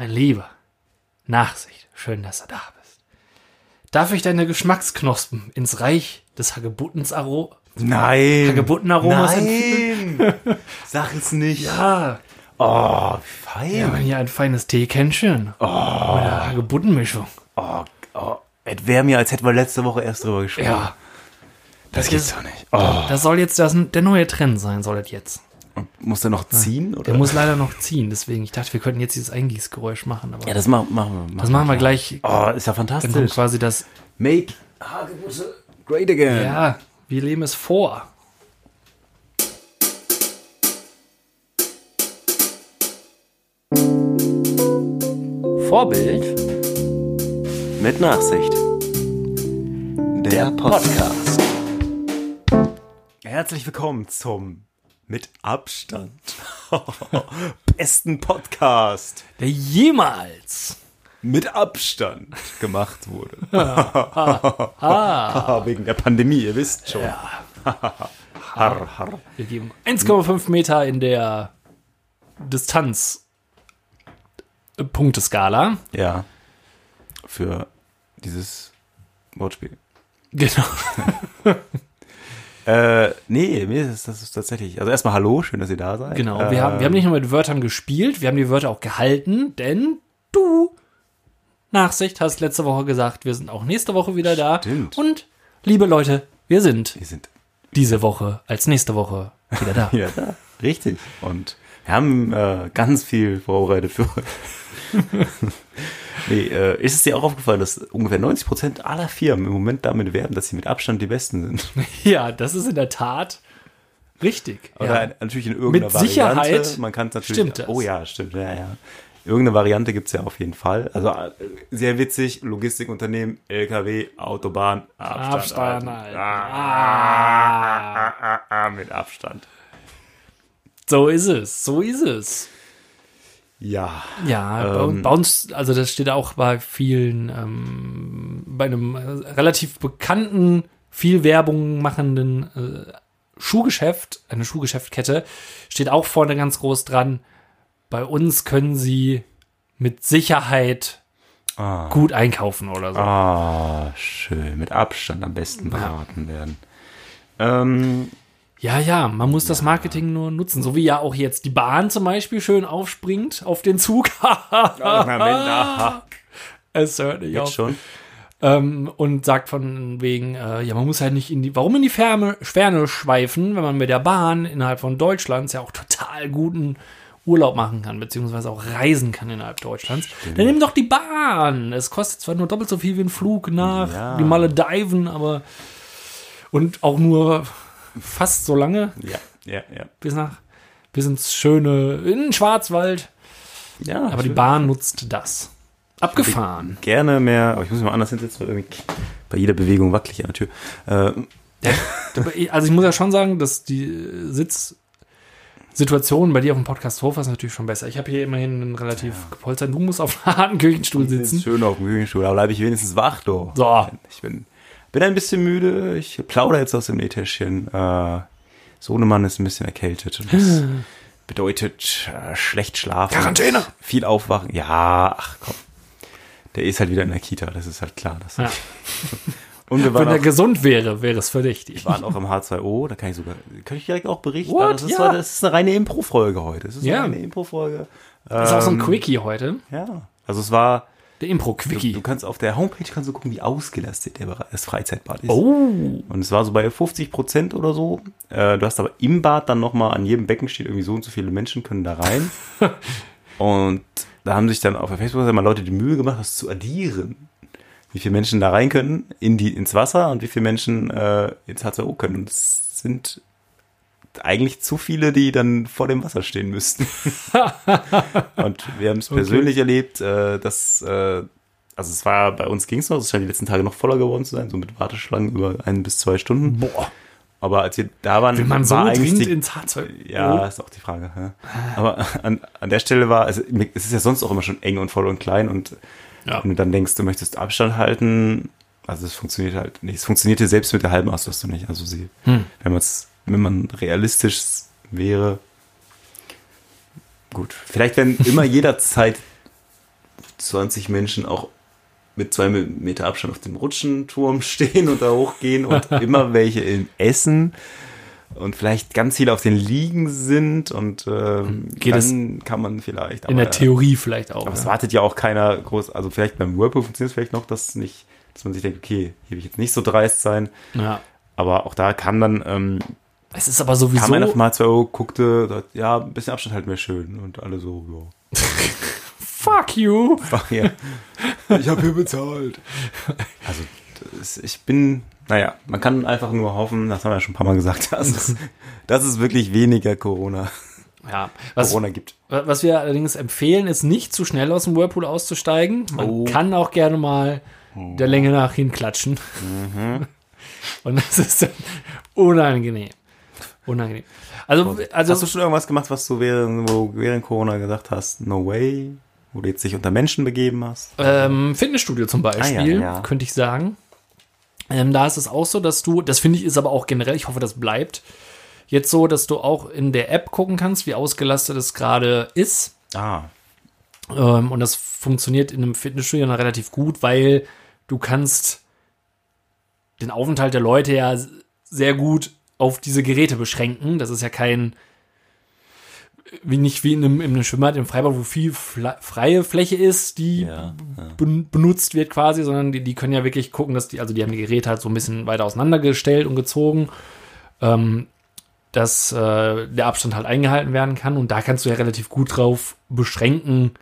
Mein Lieber, Nachsicht, schön, dass du da bist. Darf ich deine Geschmacksknospen ins Reich des Hagebuttens Aro Nein. Hagebuttenaromas Nein. Sag es nicht. Ja, Oh, fein. haben hier ein feines Teekännchen. Oh. Oder Hagebuttenmischung. Oh, oh. Es wäre mir, als hätten wir letzte Woche erst drüber gesprochen. Ja. das ist- gibt's doch nicht. Oh. Das soll jetzt das, der neue Trend sein, soll das jetzt. Muss der noch ziehen? Oder? Der muss leider noch ziehen, deswegen, ich dachte, wir könnten jetzt dieses Eingießgeräusch machen, aber ja, das machen, machen wir. das machen wir gleich. Oh, ist ja Dann kommt fantastisch. quasi das, Make Hagebutte great again. ja, wir leben es vor. Vorbild mit Nachsicht. Der Podcast. Herzlich willkommen zum mit Abstand besten Podcast Der jemals. mit Abstand gemacht wurde. Wegen der Pandemie, ihr wisst schon. Har, har. Wir geben 1,5 Meter in der Distanz äh, Punkteskala. Ja. Für dieses Wortspiel. Genau. Äh, nee, mir ist das ist tatsächlich. Also erstmal Hallo, schön, dass ihr da seid. Genau. Wir haben, wir haben nicht nur mit Wörtern gespielt, wir haben die Wörter auch gehalten, denn du, Nachsicht, hast letzte Woche gesagt, wir sind auch nächste Woche wieder da. Stimmt. Und, liebe Leute, wir sind wir sind diese Woche als nächste Woche wieder da. Ja, da. Richtig. Und wir haben äh, ganz viel vorbereitet für nee, äh, ist es dir auch aufgefallen, dass ungefähr 90 Prozent aller Firmen im Moment damit werben, dass sie mit Abstand die Besten sind? Ja, das ist in der Tat richtig. Oder ja. natürlich in irgendeiner Mit Sicherheit Variante. Man kann es natürlich. stimmt das. Oh ja, stimmt. Ja, ja. Irgendeine Variante gibt es ja auf jeden Fall. Also äh, sehr witzig, Logistikunternehmen, LKW, Autobahn, Abstand. Abstand. Alter. Ah, ah, ah, ah, mit Abstand. So ist es, so ist es. Ja. Ja, bei, Ähm. uns, also das steht auch bei vielen, ähm, bei einem äh, relativ bekannten, viel Werbung machenden äh, Schuhgeschäft, eine Schuhgeschäftkette, steht auch vorne ganz groß dran. Bei uns können Sie mit Sicherheit Ah. gut einkaufen oder so. Ah, schön. Mit Abstand am besten beraten werden. Ähm, Ja, ja, man muss das Marketing nur nutzen. So wie ja auch jetzt die Bahn zum Beispiel schön aufspringt auf den Zug. Aha. es hört nicht Jetzt auf. schon? Ähm, und sagt von wegen, äh, ja, man muss halt nicht in die, warum in die Ferne, Ferne schweifen, wenn man mit der Bahn innerhalb von Deutschlands ja auch total guten Urlaub machen kann, beziehungsweise auch reisen kann innerhalb Deutschlands. Dann nimm doch die Bahn. Es kostet zwar nur doppelt so viel wie ein Flug nach Ja. die Malediven, aber und auch nur fast so lange Ja, ja, ja. bis nach bis ins schöne in den Schwarzwald. Ja, Aber die Bahn nutzt das. Abgefahren. gerne mehr, aber ich muss mich mal anders hinsetzen, weil irgendwie bei jeder Bewegung wackelig an der Tür. Äh, Also ich muss ja schon sagen, dass die Sitzsituation bei dir auf dem Podcast Sofa ist natürlich schon besser. Ich habe hier immerhin einen relativ gepolsterten. Du musst auf einem harten Küchenstuhl sitzen. schön auf dem Küchenstuhl, da bleibe ich wenigstens wach, du. So. Ich bin, bin ein bisschen müde, ich plaudere jetzt aus dem Nähtäschchen. Äh, Sohnemann ist ein bisschen erkältet. Und das bedeutet äh, schlecht schlafen. Quarantäne. Viel aufwachen. Ja, ach komm. Der ist halt wieder in der Kita, das ist halt klar. Das Ja. Wir Wenn er auch, gesund wäre, wäre es verdächtig. waren auch im H2O, da kann ich sogar, kann ich direkt auch berichten. What? Das, ist, Ja. das ist eine reine Impro-Folge heute. Das ist Ja. eine reine Impro-Folge. Das ist auch so ein Ähm, Quickie heute. Ja. Also es war, Der du, Impro-Quickie. du kannst auf der Homepage kannst du gucken, wie ausgelastet der das Freizeitbad ist. Oh. Und es war so bei 50 Prozent oder so. Äh, du hast aber im Bad dann nochmal, an jedem Becken steht irgendwie so und so viele Menschen können da rein. und da haben sich dann auf der Facebook-Seite mal Leute die Mühe gemacht, das zu addieren. Wie viele Menschen da rein können in die, ins Wasser und wie viele Menschen äh, ins H2O können. Und es sind eigentlich zu viele, die dann vor dem Wasser stehen müssten. und wir haben es persönlich erlebt, äh, dass, äh, also es war, bei uns ging es noch, es scheint die letzten Tage noch voller geworden zu sein, so mit Warteschlangen über ein bis zwei Stunden. Boah. Aber als wir da waren, Will man so war eigentlich dringend die, ins H2O? ja, ist auch die Frage. Ja. Aber an, an der Stelle war, also, es ist ja sonst auch immer schon eng und voll und klein und Ja. wenn du dann denkst, du möchtest Abstand halten, also es funktioniert halt nicht. Es funktionierte selbst mit der halben Auslastung nicht. Also sie, Hm. wenn man wenn man realistisch wäre, gut. Vielleicht wenn immer jederzeit 20 Menschen auch mit zwei Meter Abstand auf dem Rutschenturm stehen und da hochgehen und immer welche im Essen und vielleicht ganz viele auf den Liegen sind und ähm, Geht es dann kann man vielleicht. In der Theorie vielleicht auch. Aber es ja. wartet ja auch keiner groß, also vielleicht beim Whirlpool funktioniert es vielleicht noch, dass nicht, dass man sich denkt, okay, hier will ich jetzt nicht so dreist sein, ja. aber auch da kann dann, ähm, Es ist aber sowieso. kam einer mal zwei Euro, guckte, sagt, ja, ein bisschen Abstand halt mehr schön und alle so, ja. Fuck you! Ach, ja. Ich habe hier bezahlt. Also, das, ich bin, naja, man kann einfach nur hoffen, das haben wir ja schon ein paar Mal gesagt, dass es, dass es wirklich weniger Corona, Ja. Was, Corona gibt. was wir allerdings empfehlen, ist nicht zu schnell aus dem Whirlpool auszusteigen. Man Oh. kann auch gerne mal der Länge nach hinklatschen. Und das ist dann unangenehm. Unangenehm. Also, also hast du schon irgendwas gemacht, was du während, wo während Corona gesagt hast, no way, wo du jetzt dich unter Menschen begeben hast? Ähm, Fitnessstudio zum Beispiel, Ah, ja, ja. könnte ich sagen. Ähm, da ist es auch so, dass du, das finde ich ist aber auch generell, ich hoffe, das bleibt, jetzt so, dass du auch in der App gucken kannst, wie ausgelastet es gerade ist. Ah, Ähm, und das funktioniert in einem Fitnessstudio dann relativ gut, weil du kannst den Aufenthalt der Leute ja sehr gut auf diese Geräte beschränken. Das ist ja kein, wie nicht wie in einem, in einem Schwimmbad im Freibad, wo viel freie Fläche ist, die ja. ja. ben- benutzt wird quasi, sondern die, die können ja wirklich gucken, dass die, also die haben die Geräte halt so ein bisschen weiter auseinandergestellt und gezogen, ähm, dass äh, der Abstand halt eingehalten werden kann und da kannst du ja relativ gut drauf beschränken,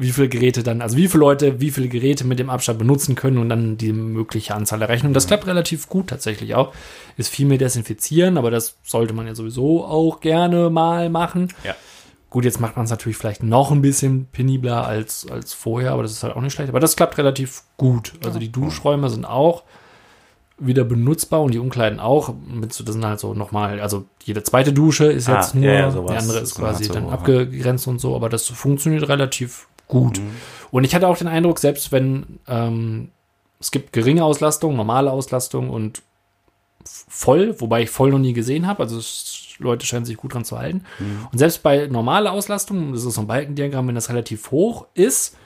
wie viele Geräte dann, also wie viele Leute, wie viele Geräte mit dem Abstand benutzen können und dann die mögliche Anzahl errechnen. Und das klappt relativ gut tatsächlich auch. Ist viel mehr desinfizieren, aber das sollte man ja sowieso auch gerne mal machen. Ja. Gut, jetzt macht man es natürlich vielleicht noch ein bisschen penibler als, als vorher, aber das ist halt auch nicht schlecht. Aber das klappt relativ gut. Also die Duschräume sind auch wieder benutzbar und die Umkleiden auch. Das sind halt so nochmal, also jede zweite Dusche ist Ah, jetzt nur, ja, ja, die andere ist hat quasi dann abgegrenzt und so, aber das funktioniert relativ gut. Mhm. Und ich hatte auch den Eindruck, selbst wenn ähm, es gibt geringe Auslastung, normale Auslastung und voll, wobei ich voll noch nie gesehen habe, also es, Leute scheinen sich gut dran zu halten. Mhm. Und selbst bei normaler Auslastung, das ist so ein Balkendiagramm, wenn das relativ hoch ist,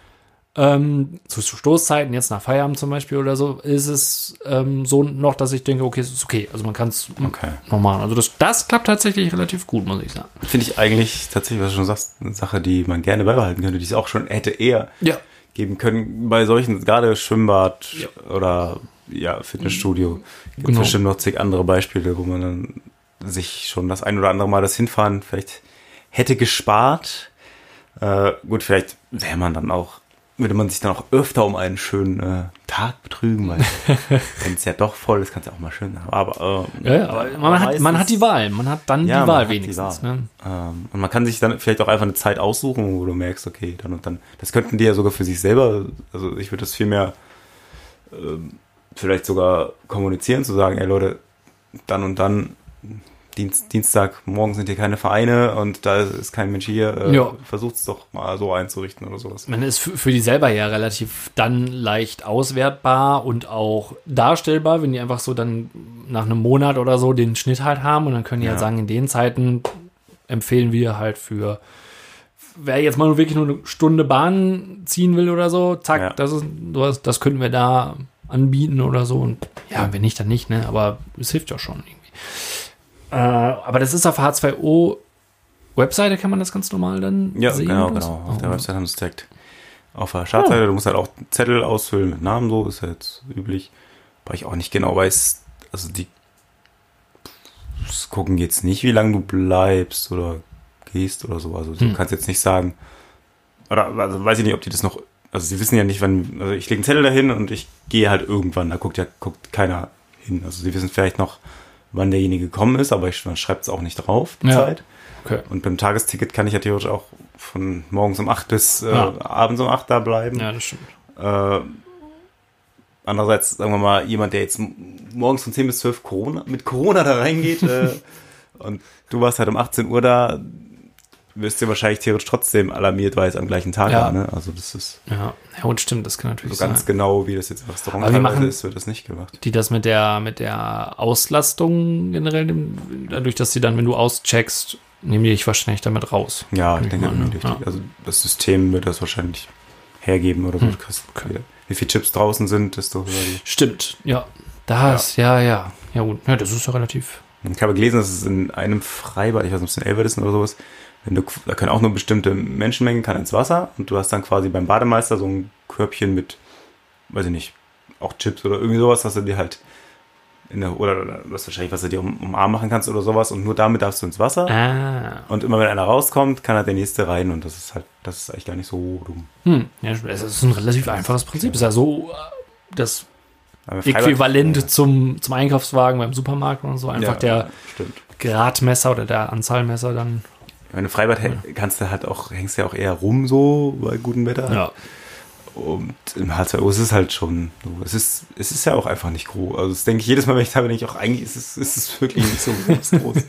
ähm, zu Stoßzeiten, jetzt nach Feierabend zum Beispiel oder so, ist es ähm, so noch, dass ich denke, okay, es ist okay. Also man kann es Okay. noch machen. Also das, das klappt tatsächlich relativ gut, muss ich sagen. Finde ich eigentlich tatsächlich, was du schon sagst, eine Sache, die man gerne beibehalten könnte, die es auch schon hätte eher Ja. geben können. Bei solchen, gerade Schwimmbad Ja. oder ja, Fitnessstudio, gibt Genau. bestimmt noch zig andere Beispiele, wo man dann sich schon das ein oder andere Mal das Hinfahren vielleicht hätte gespart. Äh, gut, vielleicht wäre man dann auch, würde man sich dann auch öfter um einen schönen äh, Tag betrügen, weil wenn es ja doch voll ist, kann es ja auch mal schön haben. Aber, äh, Ja, ja, aber man hat, man hat die Wahl. Man hat dann Ja, die man Wahl hat die wenigstens. Wahl. Ne? Ähm, und man kann sich dann vielleicht auch einfach eine Zeit aussuchen, wo du merkst, okay, dann und dann. Das könnten die ja sogar für sich selber, also ich würde das viel mehr ähm, vielleicht sogar kommunizieren, zu sagen, ey Leute, dann und dann, Dienst, Dienstag, morgen sind hier keine Vereine und da ist kein Mensch hier, äh, Ja. versucht es doch mal so einzurichten oder sowas. Man ist für, für die selber ja relativ dann leicht auswertbar und auch darstellbar, wenn die einfach so dann nach einem Monat oder so den Schnitt halt haben und dann können die Ja. halt sagen, in den Zeiten empfehlen wir halt für wer jetzt mal nur wirklich nur eine Stunde Bahn ziehen will oder so, zack, Ja. das ist sowas, das könnten wir da anbieten oder so und ja, wenn nicht, dann nicht, ne, aber es hilft ja schon irgendwie. Äh, aber das ist auf H2O Webseite kann man das ganz normal dann Ja, sehen? genau, oder was? genau. Auf der Oh. Website haben sie es direkt auf der Startseite. Du musst halt auch Zettel ausfüllen mit Namen, so ist ja jetzt üblich. Weil ich auch nicht genau weiß, also die gucken jetzt nicht, wie lange du bleibst oder gehst oder so. Also du Hm. kannst jetzt nicht sagen, oder also weiß ich nicht, ob die das noch, also sie wissen ja nicht, wann, also ich lege einen Zettel dahin und ich gehe halt irgendwann, da guckt ja guckt keiner hin. Also sie wissen vielleicht noch, wann derjenige gekommen ist, aber ich, man schreibt es auch nicht drauf, die Ja. Zeit. Okay. Und beim Tagesticket kann ich ja theoretisch auch von morgens um 8 bis äh, Ja. abends um 8 da bleiben. Ja, das stimmt. Äh, andererseits, sagen wir mal, jemand, der jetzt morgens von 10 bis 12 Corona, mit Corona da reingeht äh, und du warst halt um 18 Uhr da, wirst du wahrscheinlich theoretisch trotzdem alarmiert, weil es am gleichen Tag Ja. war. Ne? Also das ist Ja, ja und stimmt, das kann so natürlich ganz sein. genau, wie das jetzt im Restaurant Aber machen- ist, wird das nicht gemacht. Die das mit der, mit der Auslastung generell, dadurch, dass sie dann, wenn du auscheckst, nehmen die dich wahrscheinlich damit raus. Ja, ich denke, mal. Ja. also das System wird das wahrscheinlich hergeben oder so. Du kriegst- Wie viele Chips draußen sind, desto höher die. Stimmt, ja. Das, ja, ja. Ja, gut. Ja, das ist ja relativ. Ich habe gelesen, dass es in einem Freibad, ich weiß nicht, ob es in Elver ist oder sowas, wenn du, da können auch nur bestimmte Menschenmengen kann ins Wasser und du hast dann quasi beim Bademeister so ein Körbchen mit, weiß ich nicht, auch Chips oder irgendwie sowas, was du dir halt in der, oder, was wahrscheinlich, was du dir um, um Arm machen kannst oder sowas und nur damit darfst du ins Wasser. Ah. Und immer wenn einer rauskommt, kann halt der nächste rein und das ist halt, das ist eigentlich gar nicht so dumm. Hm. Ja, es ist ein relativ einfaches Prinzip. Es ist ja so äh, das Äquivalent Ja. zum, zum Einkaufswagen beim Supermarkt und so. Einfach Ja, der Stimmt. Gradmesser oder der Anzahlmesser dann. Wenn du Freibad häng- kannst du halt auch, hängst ja auch eher rum so bei gutem Wetter. Und im H2O ist es halt schon so. Es ist, es ist ja auch einfach nicht groß. Also das denke ich jedes Mal, wenn ich da bin, denke ich auch, eigentlich ist es, ist es wirklich nicht so groß. groß.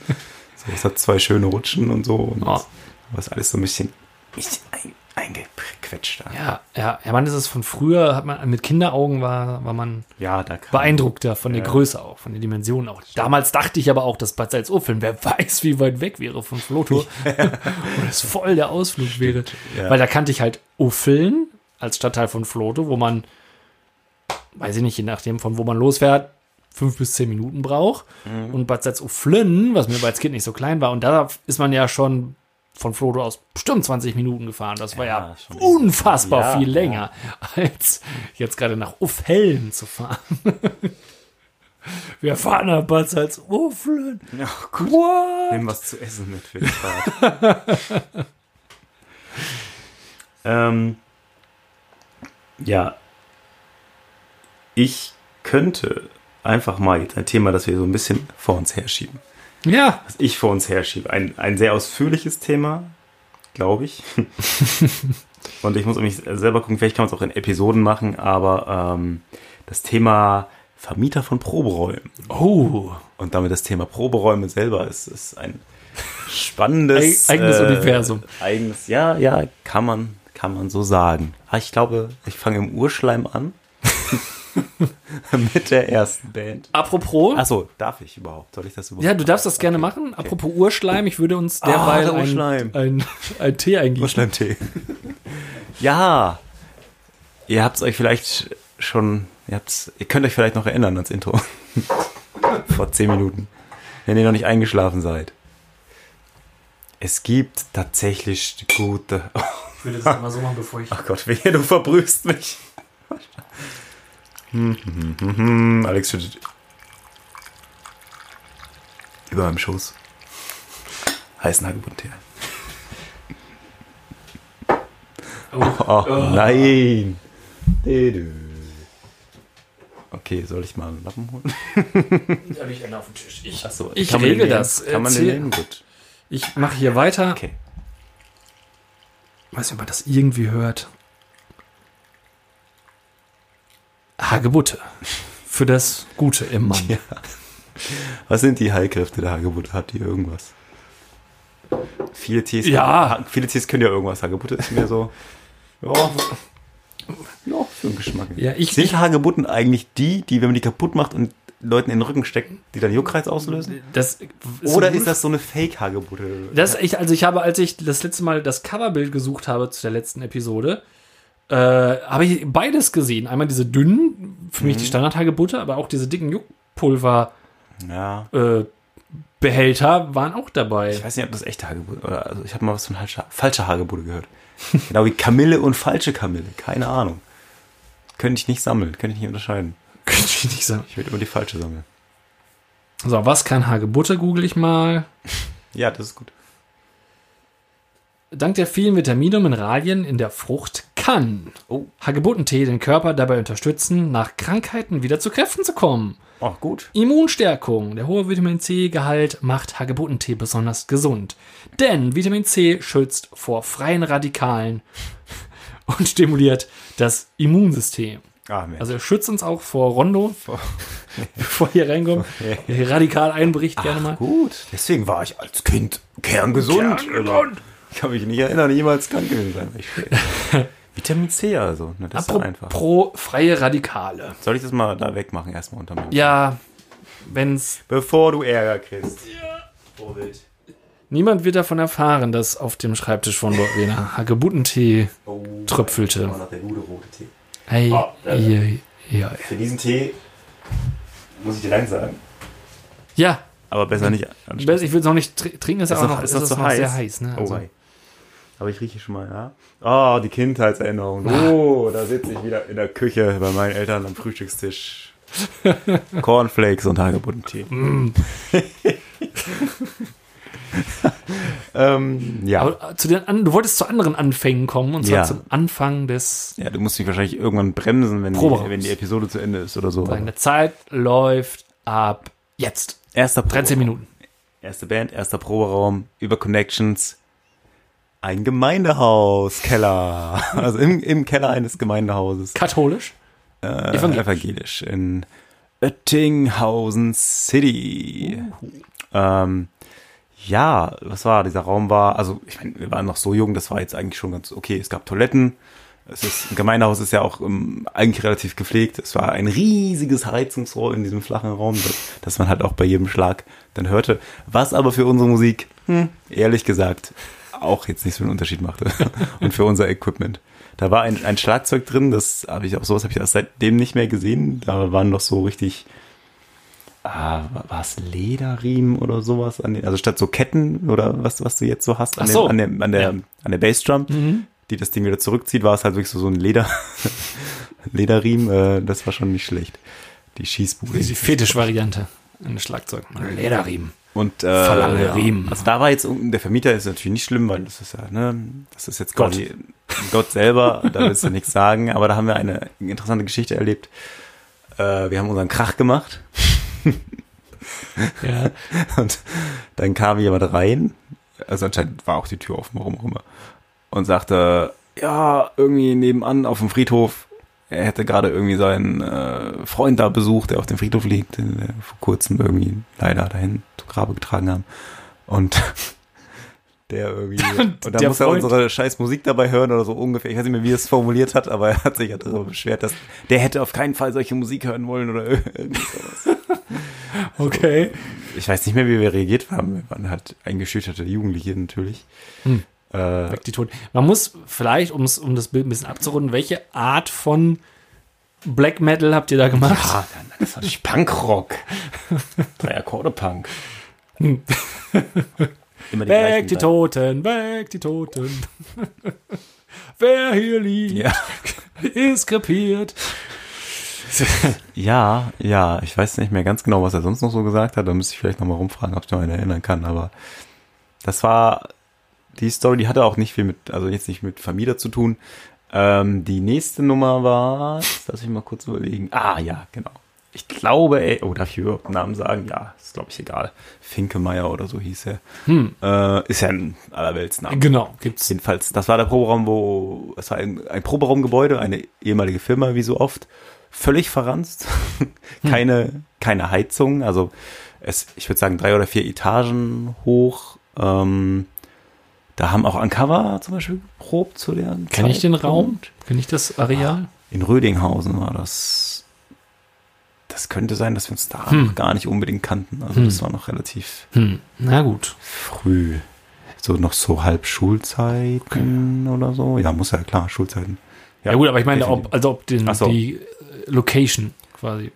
So, es hat zwei schöne Rutschen und so. Und Ja. Aber es ist alles so ein bisschen, ein, eingequetscht da. Ja, ja, ja, man ist es von früher, hat man mit Kinderaugen war, war man Ja, da kann beeindruckter von der Ja. Größe auch, von den Dimensionen auch. Damals dachte ich aber auch, dass Bad Salzuflen, wer weiß, wie weit weg wäre von Floto und es voll der Ausflug wäre. ja. Weil da kannte ich halt Uffeln als Stadtteil von Floto, wo man, weiß ich nicht, je nachdem von wo man losfährt, fünf bis zehn Minuten braucht. Mhm. Und Bad Salzuflen, was mir aber als Kind nicht so klein war, und da ist man ja schon von Floto aus bestimmt 20 Minuten gefahren. Das war ja, Ja, unfassbar Ja, viel ja. länger, als jetzt gerade nach Uffhellen zu fahren. Wir fahren nach Bad Salzuflen. Ja, gut. What? Nimm was zu essen mit für die Fahrt. ähm, ja, ich könnte einfach mal jetzt ein Thema, das wir so ein bisschen vor uns herschieben. Ja, Was ich vor uns herschiebe. Ein, ein sehr ausführliches Thema, glaube ich. Und ich muss mich selber gucken, vielleicht kann man es auch in Episoden machen, aber ähm, das Thema Vermieter von Proberäumen. oh, Und damit das Thema Proberäume selber ist, ist ein spannendes Eig- eigenes Universum. Eigenes, ja, ja, kann man, kann man so sagen. Aber ich glaube, ich fange im Urschleim an. Mit der ersten Band. apropos. Achso, darf ich überhaupt? Soll ich das überhaupt? Ja, du darfst das gerne machen. Apropos Urschleim, ich würde uns derweil der ein, Urschleim. ein, ein Tee eingießen. Urschleimtee. ja. Ihr habt es euch vielleicht schon, ihr, habt's, ihr könnt euch vielleicht noch erinnern ans Intro. Vor zehn Minuten. Wenn ihr noch nicht eingeschlafen seid. Es gibt tatsächlich gute. Ich würde das mal so machen, bevor ich. Ach Gott, wehe, du verbrühst mich. Hm, hm, hm. Alex schüttet über meinem Schoß heißen Hagebuttentee ein. Oh, nein. Dö-dö. Okay, soll ich mal einen Lappen holen? habe ich einen auf dem Tisch. Ich, Achso, ich regel das. Kann man den nehmen? Gut. Ich mache hier weiter. Okay. Weiß nicht, ob man das irgendwie hört. Hagebutte. Für das Gute im Mann. Ja. Was sind die Heilkräfte der Hagebutte? Hat die irgendwas? Viele Tees, Ja. viele Tees können ja irgendwas. Hagebutte ist mir so. Ja, ja für den Geschmack. Ja, ich- Sind Hagebutten eigentlich die, die, wenn man die kaputt macht und Leuten in den Rücken steckt, die dann Juckreiz auslösen? Das Oder ist das so eine Fake-Hagebutte? Das ich, also ich habe, als ich das letzte Mal das Coverbild gesucht habe zu der letzten Episode, äh, habe ich beides gesehen. Einmal diese dünnen, für Mhm. mich die Standardhagebutte, aber auch diese dicken Juckpulver Ja. äh, Behälter waren auch dabei. Ich weiß nicht, ob das echte Hagebutte oder also ich habe mal was von falscher, falscher Hagebutte gehört. genau wie Kamille und falsche Kamille. Keine Ahnung. Könnte ich nicht sammeln, könnte ich nicht unterscheiden. Könnte ich nicht sagen. Ich würde immer die falsche sammeln. So, was kann Hagebutte, google ich mal. Ja, das ist gut. Dank der vielen Vitamine und Mineralien in der Frucht kann Oh. Hagebuttentee den Körper dabei unterstützen, nach Krankheiten wieder zu Kräften zu kommen. Oh, gut. Immunstärkung. Der hohe Vitamin C-Gehalt macht Hagebuttentee besonders gesund. Denn Vitamin C schützt vor freien Radikalen und stimuliert das Immunsystem. Ah. Also er schützt uns auch vor Rondo, bevor ihr reinkommt. Radikal einbricht gerne mal. gut. Deswegen war ich als Kind kerngesund. Kerngesund. Ich kann mich nicht erinnern, jemals krank gewesen sein. Vitamin C also. Na, das ist doch einfach. Pro freie Radikale. Soll ich das mal da wegmachen, erstmal unter mir? Ja, wenn's. Bevor du Ärger kriegst. Vorbild. Niemand wird davon erfahren, dass auf dem Schreibtisch von Lorena Hagebuttentee Tröpfelte. Oh, noch der gute rote Tee. Hey, Oh, hier, hier. Für diesen Tee muss ich dir Dank sagen. Ja, Aber besser nicht. ich will es noch nicht tr- trinken, ist, Ist aber noch- ist ist noch es zu noch sehr heiß? heiß. Ne? Oh, Also, wei. Aber ich rieche schon mal, ja. Oh, die Kindheitserinnerung. Oh, da sitze ich wieder in der Küche bei meinen Eltern am Frühstückstisch. Cornflakes und Hagebuttentee. ähm, ja. aber zu den, an- du wolltest zu anderen Anfängen kommen, und zwar Ja. zum Anfang des. ja, du musst mich wahrscheinlich irgendwann bremsen, wenn die, wenn die Episode zu Ende ist oder so. Deine Zeit läuft ab jetzt. Erster 13 Proberaum. Minuten. Erste Band, erster Proberaum, über Connections. Ein Gemeindehaus, Keller. Also im, im Keller eines Gemeindehauses. Katholisch? Äh, Evangelisch. evangelisch. in Oettinghausen City. Ähm, ja, was war, dieser Raum war, also ich meine, wir waren noch so jung, das war jetzt eigentlich schon ganz okay. Es gab Toiletten. Es ist, ein Gemeindehaus ist ja auch ähm, eigentlich relativ gepflegt. Es war ein riesiges Heizungsrohr in diesem flachen Raum, das, das man halt auch bei jedem Schlag dann hörte. Was aber für unsere Musik, hm, ehrlich gesagt, auch jetzt nicht so einen Unterschied machte. Und für unser Equipment. Da war ein, ein Schlagzeug drin, das habe ich auch sowas habe ich seitdem nicht mehr gesehen. Da waren noch so richtig, ah, war es Lederriemen oder sowas an den, also statt so Ketten oder was, was du jetzt so hast an, so. den, an der, an der, Ja. an der Bassdrum, Mhm. die das Ding wieder zurückzieht, war es halt wirklich so, so ein Leder, Lederriemen, äh, das war schon nicht schlecht. Die Schießbude. Die Fetisch-Variante. Ein Schlagzeug. Lederriemen. Und äh, Verlange. Riemen. Also da war jetzt unten- der Vermieter ist natürlich nicht schlimm, weil das ist ja, ne, das ist jetzt quasi Gott, selber, da willst du nichts sagen, aber da haben wir eine interessante Geschichte erlebt. Äh, wir haben unseren Krach gemacht Ja. und dann kam jemand rein, also anscheinend war auch die Tür offen, warum auch immer, und sagte, ja, irgendwie nebenan auf dem Friedhof, er hätte gerade irgendwie seinen äh, Freund da besucht, der auf dem Friedhof liegt, den wir vor kurzem irgendwie leider dahin zu Grabe getragen haben. Und der irgendwie, und der muss er unsere scheiß Musik dabei hören oder so ungefähr. Ich weiß nicht mehr, wie er es formuliert hat, aber er hat sich ja darüber beschwert, dass der hätte auf keinen Fall solche Musik hören wollen oder irgendwie sowas. Okay. Ich weiß nicht mehr, wie wir reagiert haben. Wir waren halt eingeschüchterte Jugendliche natürlich. Hm. Äh, Weg die Toten. Man muss vielleicht, um's, um das Bild ein bisschen abzurunden, welche Art von Black Metal habt ihr da gemacht? ja, das war natürlich Punkrock. Drei Akkorde Punk. Hm. Immer die Weg die. Toten, weg die Toten. Wer hier liegt, Ja. ist krepiert. Ja, ja, ich weiß nicht mehr ganz genau, was er sonst noch so gesagt hat. Da müsste ich vielleicht nochmal rumfragen, ob ich noch einen erinnern kann. Aber das war die Story, die hatte auch nicht viel mit, also jetzt nicht mit Vermieter zu tun. Ähm, die nächste Nummer war, lass ich mal kurz überlegen. Ah, ja, genau. Ich glaube, ey, oh, darf ich überhaupt einen Namen sagen? Ja, ist glaube ich egal. Finkemeier oder so hieß er. Hm. Äh, ist ja ein Allerweltsname. Genau, gibt's. Jedenfalls, das war der Proberaum, wo, es war ein, ein Proberaumgebäude, eine ehemalige Firma, wie so oft, völlig verranzt. keine, keine Heizung, also es, ich würde sagen, drei oder vier Etagen hoch. Ähm, da haben auch Uncover zum Beispiel geprobt zu der Kenne ich den. Raum? Kenne ich das Areal? In Rödinghausen war das. Das könnte sein, dass wir uns da Hm. noch gar nicht unbedingt kannten. Also Hm. das war noch relativ Hm. Na gut. früh. So noch so halb Schulzeiten oder so. Ja, muss ja klar, Schulzeiten. Ja, gut, aber ich meine, definitiv. ob, also ob den, so. die Location quasi.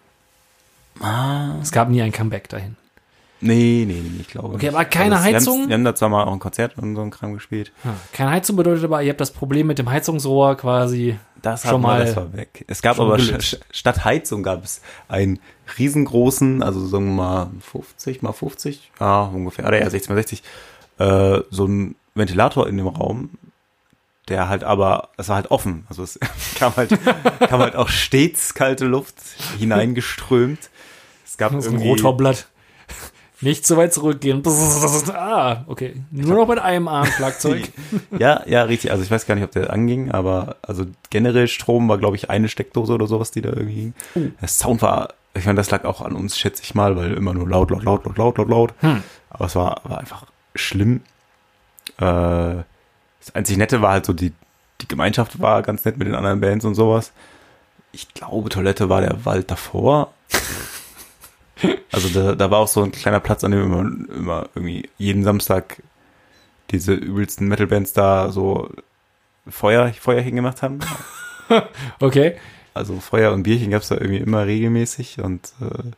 Ah, Es gab nie ein Comeback dahin. Nee, nee, nee, ich glaube. Okay, nicht. aber keine Also, Heizung? Wir haben da zwar mal auch ein Konzert und so ein Kram gespielt. Ah, Keine Heizung bedeutet aber, ihr habt das Problem mit dem Heizungsrohr quasi. Das Schon mal, das war weg. Es gab aber gelöst. st- statt Heizung gab es einen riesengroßen, also sagen wir mal 50 mal 50, ja ungefähr, oder ja 60 mal 60, äh, so ein Ventilator in dem Raum, der halt aber, es war halt offen, also es kam halt, kam halt auch stets kalte Luft hineingeströmt. Es gab irgendwie, Rotorblatt. Nicht so weit zurückgehen. Ah, okay. Nur noch mit einem Arm Schlagzeug. Ja, ja, richtig. Also ich weiß gar nicht, ob der anging, aber also generell Strom war, glaube ich, eine Steckdose oder sowas, die da irgendwie ging. Der Sound war, ich meine, das lag auch an uns, schätze ich mal, weil immer nur laut, laut, laut, laut, laut, laut, laut. Hm. Aber es war, war einfach schlimm. Äh, das einzig Nette war halt so, die, die Gemeinschaft war ganz nett mit den anderen Bands und sowas. Ich glaube, Toilette war der Wald davor. Also da, da war auch so ein kleiner Platz, an dem immer, immer irgendwie jeden Samstag diese übelsten Metal-Bands da so Feuer, Feuer hingemacht haben. Okay. Also Feuer und Bierchen gab es da irgendwie immer regelmäßig und äh,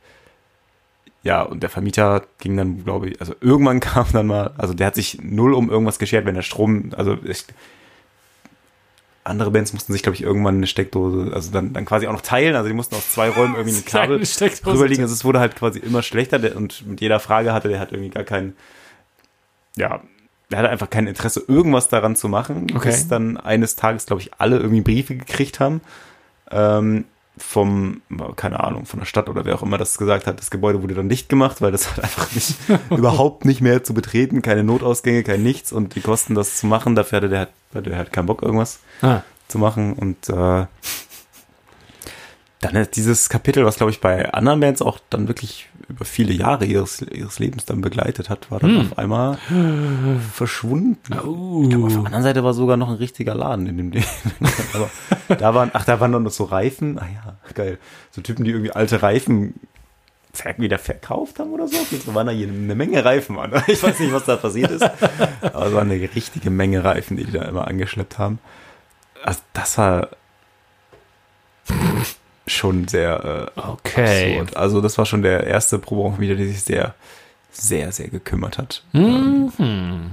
ja, und der Vermieter ging dann, glaube ich, also irgendwann kam dann mal, also der hat sich null um irgendwas geschert, wenn der Strom, also ich, andere Bands mussten sich, glaube ich, irgendwann eine Steckdose, also dann, dann quasi auch noch teilen, also die mussten aus zwei Räumen irgendwie ein Kabel drüberliegen, also es wurde halt quasi immer schlechter. Der, und mit jeder Frage hatte der halt irgendwie gar keinen, ja, der hatte einfach kein Interesse, irgendwas daran zu machen, Okay. bis dann eines Tages, glaube ich, alle irgendwie Briefe gekriegt haben, ähm, vom, keine Ahnung, von der Stadt oder wer auch immer das gesagt hat, das Gebäude wurde dann dicht gemacht, weil das halt einfach nicht, überhaupt nicht mehr zu betreten, keine Notausgänge, kein nichts. Und die Kosten, das zu machen, dafür hatte der halt, der halt keinen Bock, irgendwas Ah, zu machen und äh, dann ist dieses Kapitel, was glaube ich bei anderen Bands auch dann wirklich über viele Jahre ihres, ihres Lebens dann begleitet hat, war dann Hm. auf einmal verschwunden. Oh. Ich glaube, auf der anderen Seite war sogar noch ein richtiger Laden in dem Ding. Aber da waren, ach, da waren dann noch so Reifen. Ah ja, geil. So Typen, die irgendwie alte Reifen wieder verkauft haben oder so. Jetzt waren da hier eine Menge Reifen an. Ich weiß nicht, was da passiert ist. Aber es war eine richtige Menge Reifen, die die da immer angeschleppt haben. Also das war schon sehr äh, Okay. absurd. Also das war schon der erste Proberaum wieder, der sich sehr, sehr, sehr gekümmert hat. Mhm.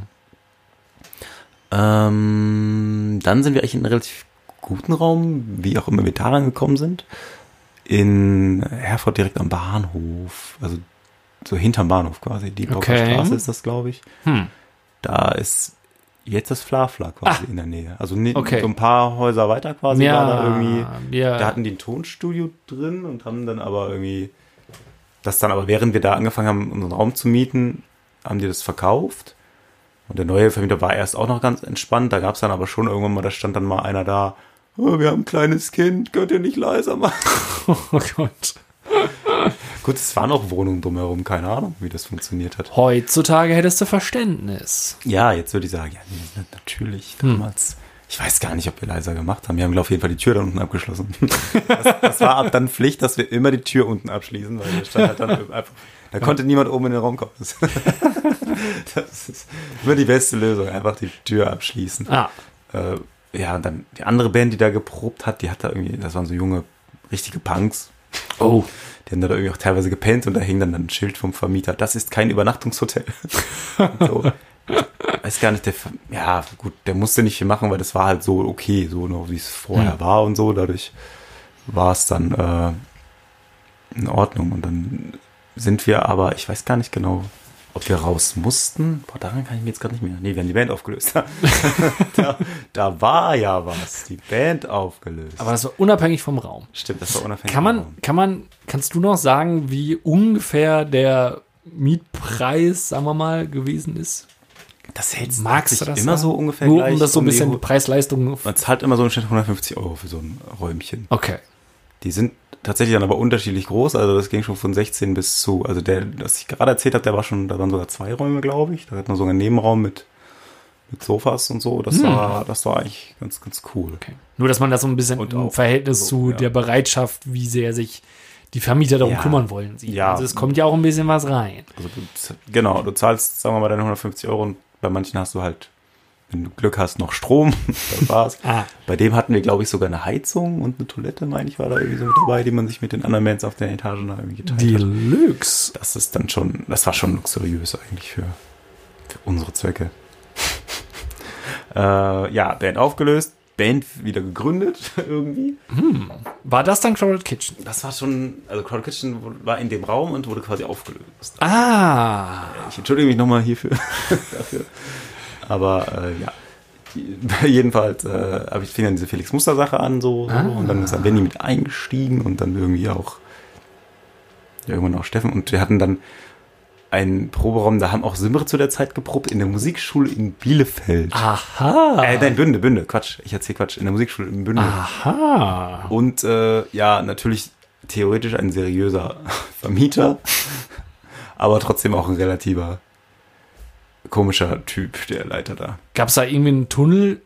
Ähm, dann sind wir eigentlich in einen relativ guten Raum, wie auch immer wir daran gekommen sind. In Herford direkt am Bahnhof, also so hinterm Bahnhof quasi. Die Okay. Straße ist das, glaube ich. Hm. Da ist jetzt das Flafla quasi in der Nähe. Also ni- Okay. so ein paar Häuser weiter quasi war da irgendwie. ja. Da hatten die ein Tonstudio drin und haben dann aber irgendwie, das dann aber während wir da angefangen haben, unseren Raum zu mieten, haben die das verkauft. Und der neue Vermieter war erst auch noch ganz entspannt. Da gab es dann aber schon irgendwann mal, da stand dann mal einer da, oh, wir haben ein kleines Kind, könnt ihr nicht leiser machen? oh Gott. Gut, es waren auch Wohnungen drumherum, keine Ahnung, wie das funktioniert hat. Heutzutage hättest du Verständnis. Ja, jetzt würde ich sagen, ja, natürlich, damals. Ich weiß gar nicht, ob wir leiser gemacht haben. Wir haben auf jeden Fall die Tür da unten abgeschlossen. Das, das war ab dann Pflicht, dass wir immer die Tür unten abschließen, weil der stand halt dann einfach, da konnte niemand oben in den Raum kommen. Das, das ist immer die beste Lösung, einfach die Tür abschließen. Ah, Äh, ja, und dann die andere Band, die da geprobt hat, die hat da irgendwie, das waren so junge, richtige Punks. oh. Die haben da irgendwie auch teilweise gepennt und da hing dann ein Schild vom Vermieter. Das ist kein Übernachtungshotel. so. Weiß gar nicht, der, ja, gut, der musste nicht viel machen, weil das war halt so okay, so noch wie es vorher Hm. war und so. Dadurch war es dann äh, in Ordnung. Und dann sind wir aber, ich weiß gar nicht genau, ob wir raus mussten. Boah, daran kann ich mir jetzt gerade nicht mehr. Nee, wir haben die Band aufgelöst. da, da war ja was. Die Band aufgelöst. Aber das war unabhängig vom Raum. Stimmt, das war unabhängig. Kann vom man, Raum. kann man, kannst du noch sagen, wie ungefähr der Mietpreis, sagen wir mal, gewesen ist? Das hält Magst sich das immer sagen? so ungefähr Nur gleich. um das so ein bisschen Preis-Leistung. Man zahlt immer so im Schnitt 150 Euro für so ein Räumchen. Okay. Die sind tatsächlich dann aber unterschiedlich groß. Also das ging schon von 16 bis zu, also der, das ich gerade erzählt habe, der war schon, da waren sogar zwei Räume, glaube ich. Da hat man sogar einen Nebenraum mit, mit Sofas und so. Das Hm. war, das war eigentlich ganz, ganz cool. okay. Nur, dass man das so ein bisschen Und im Verhältnis so, zu ja. der Bereitschaft, wie sehr sich die Vermieter darum Ja. kümmern wollen, sieht. Ja. Also es kommt ja auch ein bisschen was rein. Also du, genau, du zahlst, sagen wir mal, deine 150 Euro und bei manchen hast du halt, wenn du Glück hast, noch Strom. Das war's. Ah. Bei dem hatten wir, glaube ich, sogar eine Heizung und eine Toilette, meine ich, war da irgendwie so mit dabei, die man sich mit den anderen Bands auf den Etagen da irgendwie geteilt hat. Deluxe. Das ist dann schon, das war schon luxuriös eigentlich für, für unsere Zwecke. äh, ja, Band aufgelöst, Band wieder gegründet irgendwie. War das dann Crowded Kitchen? Das war schon, also Crowd Kitchen war in dem Raum und wurde quasi aufgelöst. Ah. Ich entschuldige mich nochmal hierfür. dafür. Aber äh, ja. Jedenfalls äh, habe ich fing dann diese Felix Muster Sache an so, so und dann ist dann Benny mit eingestiegen und dann irgendwie auch ja, irgendwann auch Steffen und wir hatten dann einen Proberaum, da haben auch Simre zu der Zeit geprobt in der Musikschule in Bielefeld. Aha. Äh, nein, Bünde, Bünde, Quatsch, ich erzähl Quatsch, in der Musikschule in Bünde. Aha. Und äh, ja, natürlich theoretisch ein seriöser Vermieter, aber trotzdem auch ein relativer komischer Typ, der Leiter da. Gab es da irgendwie einen Tunnel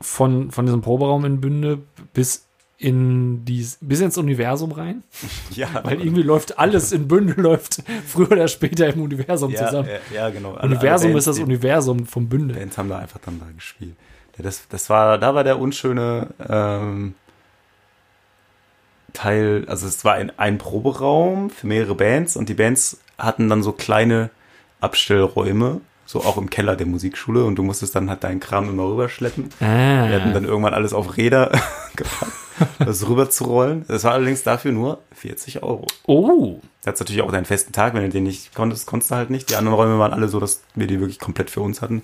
von, von diesem Proberaum in Bünde bis in dies, bis ins Universum rein. Ja, Weil irgendwie läuft alles in Bünde, läuft früher oder später im Universum ja, zusammen. ja, ja, genau. Universum alle ist das Universum vom Bünde. Bands haben da einfach dann da gespielt. Ja, das, das war, da war der unschöne ähm, Teil, also es war ein, ein Proberaum für mehrere Bands und die Bands hatten dann so kleine Abstellräume, so auch im Keller der Musikschule und du musstest dann halt deinen Kram immer rüberschleppen. Ah. Wir hatten dann irgendwann alles auf Räder gepackt, das rüber zu rollen. Das war allerdings dafür nur 40 Euro. oh, Du hattest natürlich auch deinen festen Tag, wenn du den nicht konntest, konntest du halt nicht. Die anderen Räume waren alle so, dass wir die wirklich komplett für uns hatten.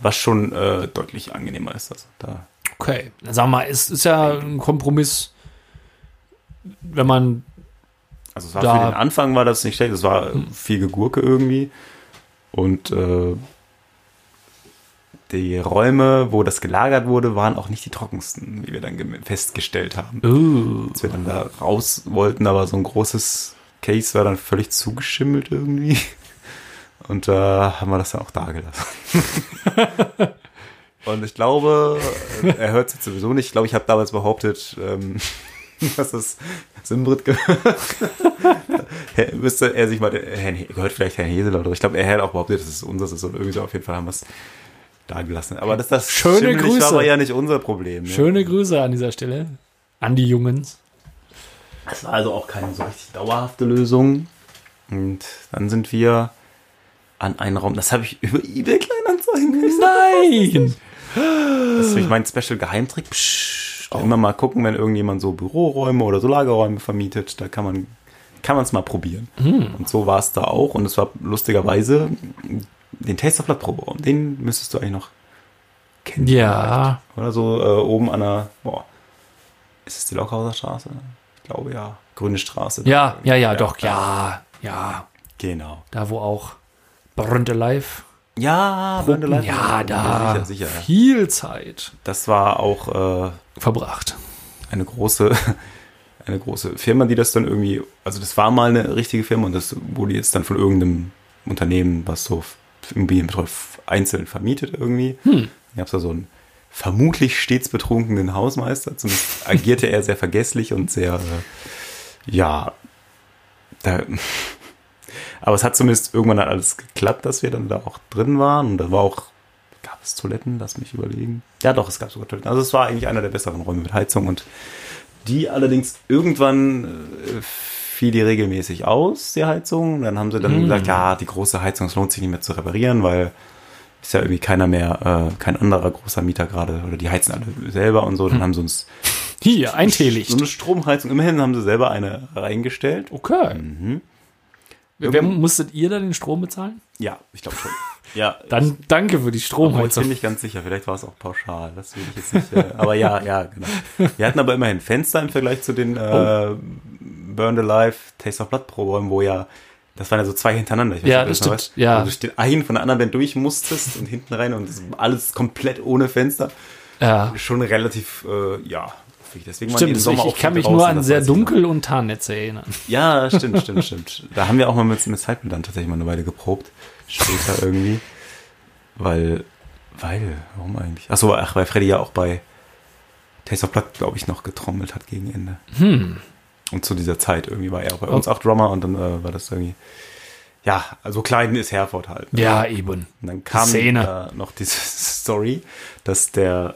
Was schon äh, deutlich angenehmer ist. Also da. okay. Sag mal, es ist ja ein Kompromiss, wenn man Also es war Da- für den Anfang war das nicht schlecht. Es war äh, viel Gegurke irgendwie. Und äh, die Räume, wo das gelagert wurde, waren auch nicht die trockensten, wie wir dann festgestellt haben. uh, Als wir dann da raus wollten, war so ein großes Case, war dann völlig zugeschimmelt irgendwie. Und da haben wir das dann auch da gelassen. Und ich glaube, äh, er hört es jetzt sowieso nicht. Ich glaube, ich habe damals behauptet, ähm, dass es Simbrit gehört. Müsste er sich mal, gehört vielleicht Herrn Hesel oder ich glaube, er hat auch behauptet, dass es unseres ist oder irgendwie so. Auf jeden Fall haben wir es da gelassen. Aber dass das Schöne schimmelig Grüße. war, war ja nicht unser Problem. Ne? schöne Grüße an dieser Stelle an die Jungens. Es war also auch keine so richtig dauerhafte Lösung. Und dann sind wir an einen Raum, das habe ich über eBay Kleinanzeigen. Nein! Das ist nämlich mein Special Geheimtrick. Psst. Immer mal gucken, wenn irgendjemand so Büroräume oder so Lagerräume vermietet, da kann man kann man es mal probieren. Und so war es da auch. Und es war lustigerweise den Taste of Blood Proberaum. Den müsstest du eigentlich noch kennen. Ja, Oder so äh, oben an der, boah, ist es die Lockhauser Straße? Ich glaube ja. Grüne Straße. ja, ja, ja, doch, ja, ja. Genau. Da, wo auch Brönte Live. Ja, Burn Light. Ja, da Sicher, sicher. viel Zeit Das war auch äh, verbracht. eine große, eine große Firma, die das dann irgendwie, also das war mal eine richtige Firma und das wurde jetzt dann von irgendeinem Unternehmen, was so Immobilienbetreuung einzeln vermietet irgendwie. Hm. Ich habe da so einen vermutlich stets betrunkenen Hausmeister. Zumindest agierte er sehr vergesslich und sehr, äh, ja, da, aber es hat zumindest irgendwann dann alles geklappt, dass wir dann da auch drin waren. Und da war auch, gab es Toiletten? Lass mich überlegen. Ja, doch, es gab sogar Toiletten. Also es war eigentlich einer der besseren Räume mit Heizung. Und die allerdings irgendwann äh, fiel die regelmäßig aus, die Heizung. Und dann haben sie dann gesagt, ja, die große Heizung, es lohnt sich nicht mehr zu reparieren, weil ist ja irgendwie keiner mehr, äh, kein anderer großer Mieter gerade, oder die heizen alle selber und so. Dann haben sie uns Hier, ein so Teelicht. eine Stromheizung, immerhin haben sie selber eine reingestellt. Okay. Mhm. Wer, musstet ihr da den Strom bezahlen? Ja, ich glaube schon. Ja, Dann danke für die ich bin Stromheizung. nicht ganz sicher. Vielleicht war es auch pauschal. Das will ich jetzt nicht. Äh, aber ja, ja, genau. Wir hatten aber immerhin Fenster im Vergleich zu den äh, Burned Alive Taste of Blood Pro-Räumen, wo ja, das waren ja so zwei hintereinander. Ich Ja, ob du das stimmt. weißt, Ja. Wo du den einen von der anderen Band durch musstest und hinten rein und alles komplett ohne Fenster. Ja. Schon relativ, äh, ja. Deswegen waren die Stimmt, im ich, Sommer auch ich kann mich nur draußen, an das sehr ich dunkel und Tarnnetze erinnern. Ja, stimmt, stimmt, stimmt. Da haben wir auch mal mit, mit Zeitbild dann tatsächlich mal eine Weile geprobt. Später irgendwie. Weil, weil, warum eigentlich? Achso, ach, weil Freddy ja auch bei Taste of Blood, glaube ich, noch getrommelt hat gegen Ende. Hm. Und zu dieser Zeit irgendwie war er Oh. bei uns auch Drummer und dann äh, war das irgendwie, ja, also klein ist Herford halt. Ja, eben. Und dann kam Szene. da noch diese Story, dass der,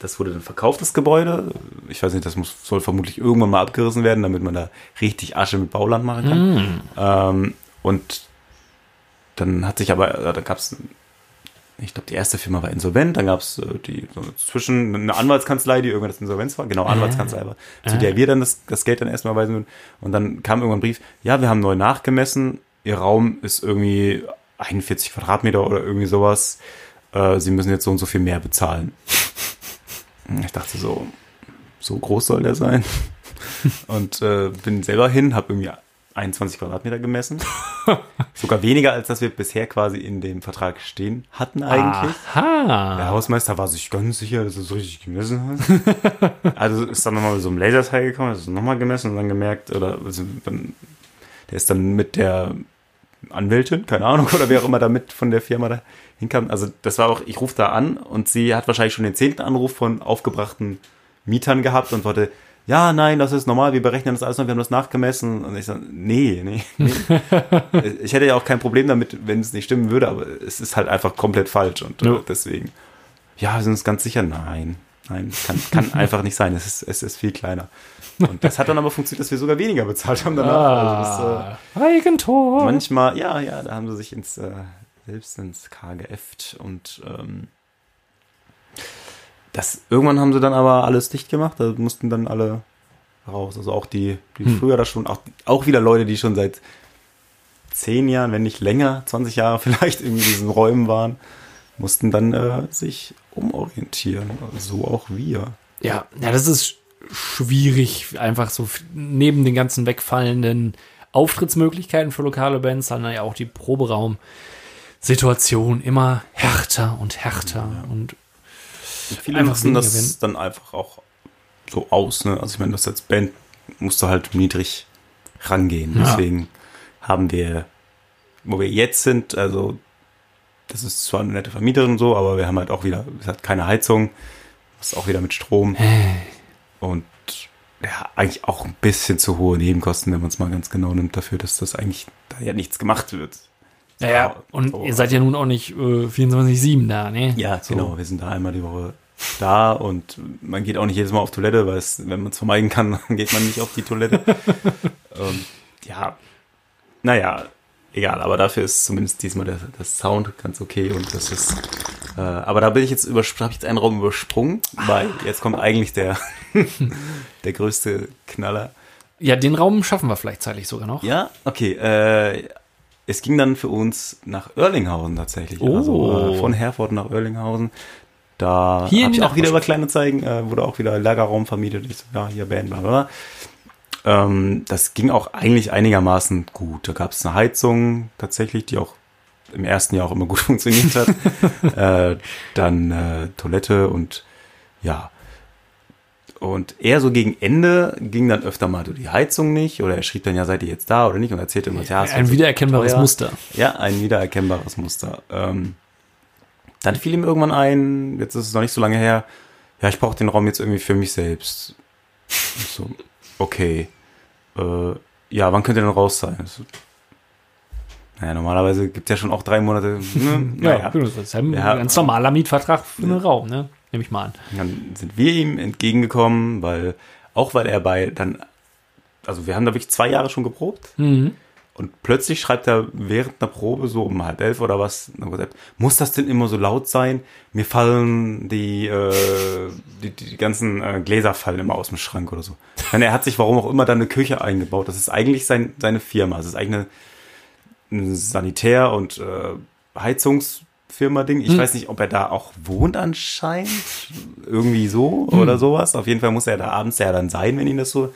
das wurde dann verkauft, das Gebäude. Ich weiß nicht, das muss, soll vermutlich irgendwann mal abgerissen werden, damit man da richtig Asche mit Bauland machen kann. Hm. Ähm, und dann hat sich aber, äh, da gab es, ich glaube, die erste Firma war insolvent, dann gab es äh, die so zwischen eine Anwaltskanzlei, die irgendwann das Insolvenz war, genau, Anwaltskanzlei war, zu der wir dann das, das Geld dann erstmal weisen würden. Und dann kam irgendwann ein Brief, ja, wir haben neu nachgemessen, ihr Raum ist irgendwie 41 Quadratmeter oder irgendwie sowas. Äh, sie müssen jetzt so und so viel mehr bezahlen. Ich dachte so, so groß soll der sein. Und äh, bin selber hin, habe irgendwie 21 Quadratmeter gemessen. Sogar weniger, als das wir bisher quasi in dem Vertrag stehen hatten eigentlich. Der Aha. Hausmeister war sich ganz sicher, dass er es richtig gemessen hat. also ist dann nochmal mit so einem Laserteil gekommen, ist nochmal gemessen und dann gemerkt, oder also der ist dann mit der Anwältin, keine Ahnung, oder wer auch immer da mit von der Firma da hinkam. Also das war auch, ich rufe da an und sie hat wahrscheinlich schon den zehnten Anruf von aufgebrachten Mietern gehabt und wollte, ja, nein, das ist normal, wir berechnen das alles noch, wir haben das nachgemessen. Und ich so, nee, nee, nee. ich hätte ja auch kein Problem damit, wenn es nicht stimmen würde, aber es ist halt einfach komplett falsch und Ja. deswegen, ja, wir sind uns ganz sicher, nein, nein, kann, kann einfach nicht sein, es ist, es ist viel kleiner. Und das hat dann aber funktioniert, dass wir sogar weniger bezahlt haben danach. Also das, äh, Ah, Eigentor. manchmal, ja, ja, da haben sie sich ins, äh, selbst ins KGF und ähm, das, irgendwann haben sie dann aber alles dicht gemacht, da mussten dann alle raus. Also auch die, die Hm. früher da schon, auch, auch wieder Leute, die schon seit zehn Jahren, wenn nicht länger, 20 Jahre vielleicht in diesen Räumen waren, mussten dann äh, sich umorientieren. So auch wir. Ja, ja, das ist schwierig, einfach so neben den ganzen wegfallenden Auftrittsmöglichkeiten für lokale Bands, dann ja auch die Proberaum-Situation immer härter und härter und Und viele Einfach nutzen das werden. dann einfach auch so aus. Ne? Also ich meine, das als Band musst du halt niedrig rangehen. Ja. Deswegen haben wir, wo wir jetzt sind, also das ist zwar eine nette Vermieterin so, aber wir haben halt auch wieder, es hat keine Heizung, ist auch wieder mit Strom und ja, eigentlich auch ein bisschen zu hohe Nebenkosten, wenn man es mal ganz genau nimmt, dafür, dass das eigentlich da ja nichts gemacht wird. Naja, und so. ihr seid ja nun auch nicht äh, 24-7 da, ne? Ja, So. genau. Wir sind da einmal die Woche da und man geht auch nicht jedes Mal auf Toilette, weil es, wenn man es vermeiden kann, dann geht man nicht auf die Toilette. ähm, ja, naja, egal, aber dafür ist zumindest diesmal der, der Sound ganz okay und das ist, äh, aber da bin ich jetzt über, habe ich jetzt einen Raum übersprungen, weil jetzt kommt eigentlich der, der größte Knaller. Ja, den Raum schaffen wir vielleicht zeitlich sogar noch. Ja, okay, äh, es ging dann für uns nach Oerlinghausen tatsächlich. Oh. Also äh, von Herford nach Oerlinghausen. Da habe ich auch wieder über kleine Zeigen, äh, wurde auch wieder Lagerraum vermietet. Ich so, ja, hier Band, bla bla. Ähm, das ging auch eigentlich einigermaßen gut. Da gab es eine Heizung tatsächlich, die auch im ersten Jahr auch immer gut funktioniert hat. äh, dann äh, Toilette und ja. Und eher so gegen Ende ging dann öfter mal so die Heizung nicht oder er schrieb dann ja, seid ihr jetzt da oder nicht und erzählte immer, ja, es Ein so wiedererkennbares teuer. Muster. Ja, ein wiedererkennbares Muster. Ähm, dann fiel ihm irgendwann ein, jetzt ist es noch nicht so lange her, ja, ich brauche den Raum jetzt irgendwie für mich selbst. So, okay. Äh, ja, wann könnt ihr denn raus sein? Ich So, naja, normalerweise gibt es ja schon auch drei Monate. Ne? Ja, Naja. das ist ja ein Ja. ganz normaler Mietvertrag für einen Raum, ne? Nehme ich mal an. Dann sind wir ihm entgegengekommen, weil, auch weil er bei dann, also wir haben da wirklich zwei Jahre schon geprobt. Mhm. Und plötzlich schreibt er während einer Probe, so um halb elf oder was, muss das denn immer so laut sein? Mir fallen die, äh, die, die ganzen äh, Gläser fallen immer aus dem Schrank oder so. Denn er hat sich, warum auch immer, da eine Küche eingebaut. Das ist eigentlich sein, seine Firma. Das ist eigentlich eine, ein Sanitär- und äh, Heizungsfirma-Ding. Ich weiß nicht, ob er da auch wohnt anscheinend. Irgendwie so oder sowas. Auf jeden Fall muss er da abends ja dann sein, wenn ihn das so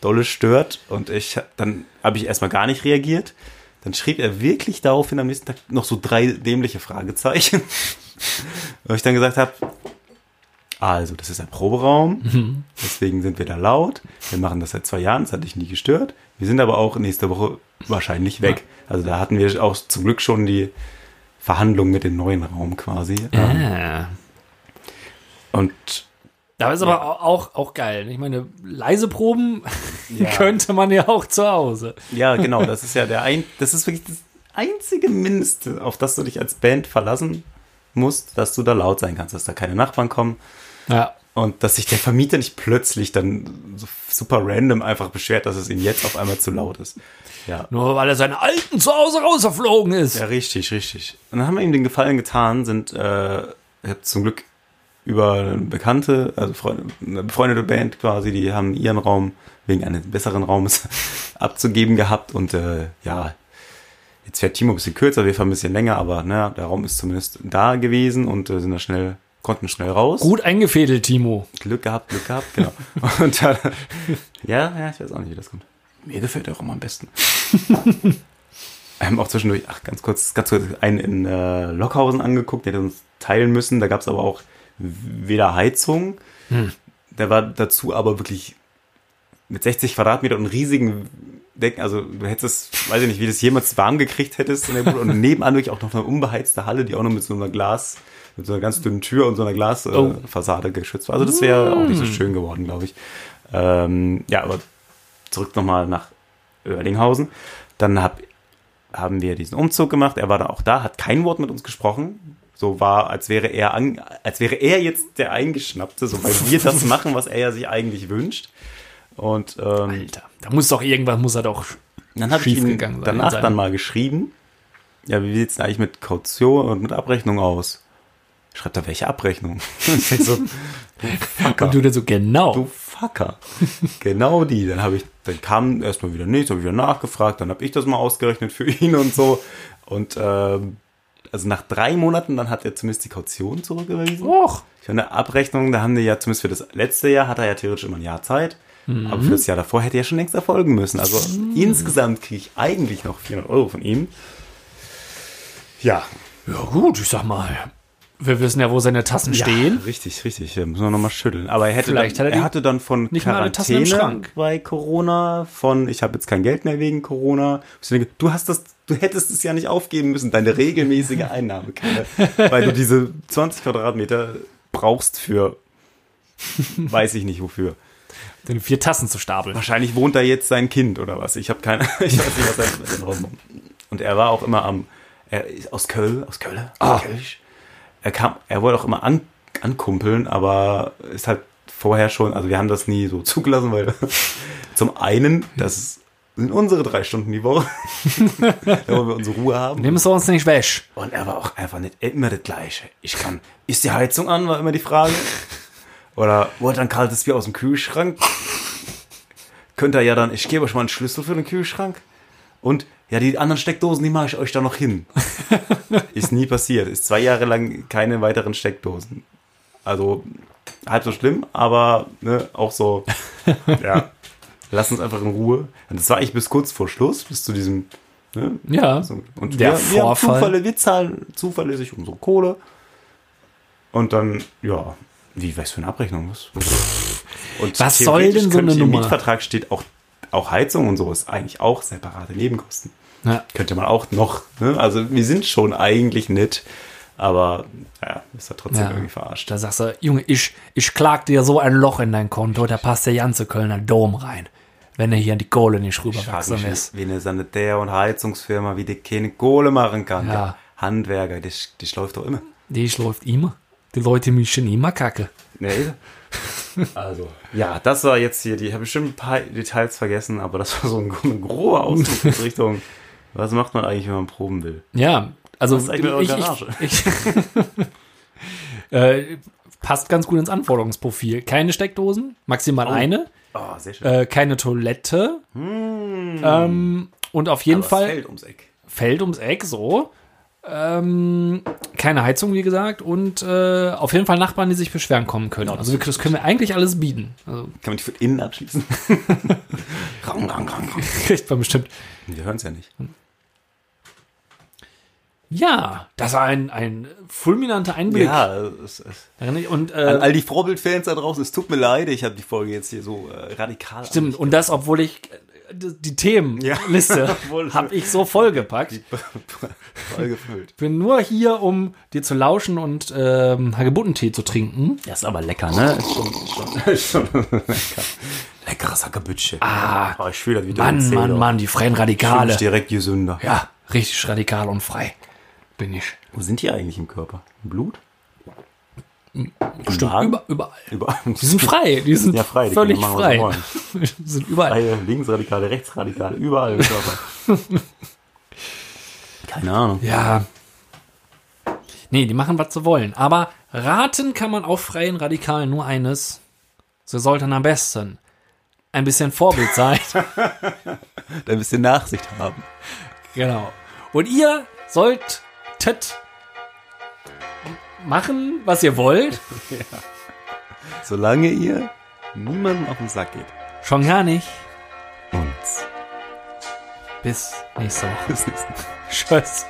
dolle stört. Und ich, dann habe ich erstmal gar nicht reagiert. Dann schrieb er wirklich daraufhin am nächsten Tag noch so drei dämliche Fragezeichen. Wo ich dann gesagt habe, also, das ist ein Proberaum, deswegen sind wir da laut. Wir machen das seit zwei Jahren, das hat dich nie gestört. Wir sind aber auch nächste Woche wahrscheinlich weg. Also da hatten wir auch zum Glück schon die Verhandlung mit dem neuen Raum quasi. Ähm, Ja. Und Da ist aber au- auch, auch geil. Ich meine, leise Proben Ja. könnte man ja auch zu Hause. ja, genau, das ist ja der ein, das ist wirklich das einzige Mindeste, auf das du dich als Band verlassen musst, dass du da laut sein kannst, dass da keine Nachbarn kommen. Ja. Und dass sich der Vermieter nicht plötzlich dann super random einfach beschwert, dass es ihm jetzt auf einmal zu laut ist. Ja. Nur weil er seine Alten zu Hause rausgeflogen ist. Ja, richtig, richtig. Und dann haben wir ihm den Gefallen getan, sind äh, ich zum Glück über eine Bekannte, also eine befreundete Band quasi, die haben ihren Raum wegen eines besseren Raumes abzugeben gehabt und äh, ja, jetzt fährt Timo ein bisschen kürzer, wir fahren ein bisschen länger, aber ne, der Raum ist zumindest da gewesen und äh, sind da schnell, konnten schnell raus. Gut eingefädelt, Timo. Glück gehabt, Glück gehabt, genau. Und dann, ja, ja, ich weiß auch nicht, wie das kommt. Mir gefällt der Raum am besten. Wir haben auch zwischendurch, ach, ganz kurz, ganz kurz, einen in äh, Lockhausen angeguckt, der hat uns teilen müssen. Da gab es aber auch weder Heizung. Der war dazu aber wirklich mit 60 Quadratmeter und riesigen Decken, also du hättest, weiß ich nicht, wie du das jemals warm gekriegt hättest in der Bude. Und nebenan wirklich auch noch eine unbeheizte Halle, die auch noch mit so einer Glas, mit so einer ganz dünnen Tür und so einer Glasfassade äh, Oh. Geschützt war. Also das wäre auch nicht so schön geworden, glaube ich. Ähm, ja, aber zurück nochmal nach Oerlinghausen. Dann hab, haben wir diesen Umzug gemacht. Er war dann auch da, hat kein Wort mit uns gesprochen. So war, als wäre er an, als wäre er jetzt der Eingeschnappte, so weil wir das machen, was er ja sich eigentlich wünscht. Und ähm, Alter, da muss doch irgendwas, muss er doch dann habe ich in danach dann mal geschrieben. Ja, wie sieht's denn eigentlich mit Kaution und mit Abrechnung aus? Schreibt er, welche Abrechnung? So, du Fucker. Und du dir so, genau. Du Fucker. genau die. Dann habe ich, dann kam erstmal wieder nichts, habe ich wieder nachgefragt, dann habe ich das mal ausgerechnet für ihn und so. Und ähm, also nach drei Monaten, dann hat er zumindest die Kaution zurückgewiesen. Och, Ich habe eine Abrechnung, da haben die ja zumindest für das letzte Jahr hat er ja theoretisch immer ein Jahr Zeit. Aber für das Jahr davor hätte er schon längst erfolgen müssen. Also insgesamt kriege ich eigentlich noch 400 Euro von ihm. Ja. ja gut, ich sag mal. Wir wissen ja, wo seine Tassen stehen. Ja, richtig, richtig. Ja, müssen wir nochmal schütteln. Aber er hätte dann, hat er er hatte dann von nicht Quarantäne Schrank. bei Corona, von ich habe jetzt kein Geld mehr wegen Corona. Denke, du hast das, du hättest es ja nicht aufgeben müssen, deine regelmäßige Einnahmequelle, weil du diese 20 Quadratmeter brauchst für, weiß ich nicht wofür. Den vier Tassen zu stapeln. Wahrscheinlich wohnt da jetzt sein Kind oder was. Ich habe keine, ich weiß nicht, was er Raum. Und er war auch immer am, er ist aus Köln, aus Köln, aus Kölsch. Er kam, er wollte auch immer an, ankumpeln, aber ist halt vorher schon, also wir haben das nie so zugelassen, weil zum einen, das sind unsere drei Stunden die Woche, da wollen wir unsere Ruhe haben. Nimm es uns nicht weg. Und er war auch einfach nicht immer das Gleiche. Ich kann, ist die Heizung an, war immer die Frage. Oder wollt ihr ein kaltes Bier aus dem Kühlschrank? Könnt ihr ja dann, ich gebe euch mal einen Schlüssel für den Kühlschrank. Und ja, die anderen Steckdosen, die mache ich euch da noch hin. ist nie passiert. Ist zwei Jahre lang keine weiteren Steckdosen. Also halb so schlimm, aber ne, auch so, ja, lass uns einfach in Ruhe. Und das war ich bis kurz vor Schluss, bis zu diesem, ne, Ja. so, und Der wir, wir haben Vorfall. Zufälle, wir zahlen zuverlässig unsere Kohle. Und dann, ja, wie, was für eine Abrechnung? Was, und Was soll denn so eine Im Nummer? Mietvertrag steht auch, auch Heizung und so ist eigentlich auch separate Nebenkosten. Ja. Könnte man auch noch, ne? Also wir sind schon eigentlich nett, aber ja, ist ja trotzdem Ja. irgendwie verarscht. Da sagst du, Junge, ich, ich klag dir so ein Loch in dein Konto, da passt der ganze Kölner Dom rein. Wenn er hier in die Kohle nicht rüberwachsen ist. wie eine Sanitär- und Heizungsfirma, wie die keine Kohle machen kann. Ja. Handwerker, das, das läuft doch immer. Die läuft immer. Die Leute mischen immer kacke. Nee. Also, ja, das war jetzt hier, die habe bestimmt ein paar Details vergessen, aber das war so ein, ein grober Ausdruck in Richtung, was macht man eigentlich, wenn man proben will? Ja, also Was ist eigentlich ich, Garage? ich, ich, äh, passt ganz gut ins Anforderungsprofil. Keine Steckdosen, maximal eine, Oh, sehr schön. äh, keine Toilette ähm, und auf jeden Aber Fall fällt ums Eck. Feld ums Eck, so. Ähm, keine Heizung, wie gesagt, und äh, auf jeden Fall Nachbarn, die sich beschweren kommen können. Ja, das also wir, das können wir eigentlich alles bieten. Also Kann man die von innen abschließen? rang, rang, rang, rang. kriegt man bestimmt. Wir hören es ja nicht. Ja, das war ein, ein fulminanter Einblick. Ja, es, es, Und an äh, all die Vorbild-Fans da draußen, es tut mir leid, ich habe die Folge jetzt hier so äh, radikal. stimmt, und das, obwohl ich die Themenliste Obwohl- habe ich so vollgepackt. voll gefüllt. Ich bin nur hier, um dir zu lauschen und ähm, Hagebuttentee zu trinken. Das ist aber lecker, ne? Ist schon, schon, schon lecker. Leckeres Hackebüttsche. Ah, oh, ich fühle das wieder. Mann, Mann, Mann, die freien Radikale. Mich direkt gesünder. Ja, richtig radikal und frei bin ich. Wo sind die eigentlich im Körper? Im Blut? Stimmt, über, überall. Überall. Die sind frei, die sind Ja, frei, die völlig frei. machen, was Die sind überall. Freie Linksradikale, Rechtsradikale, überall im Körper. Keine Ahnung. Ja. Nee, die machen, was sie wollen. Aber raten kann man auf freien Radikalen nur eines. Sie sollten am besten ein bisschen Vorbild sein. Ein bisschen Nachsicht haben. genau. Und ihr solltet machen, was ihr wollt. Solange ihr niemandem auf den Sack geht. Schon gar nicht. Uns. Bis nächste Woche. Bis nächstes Mal. Tschüss.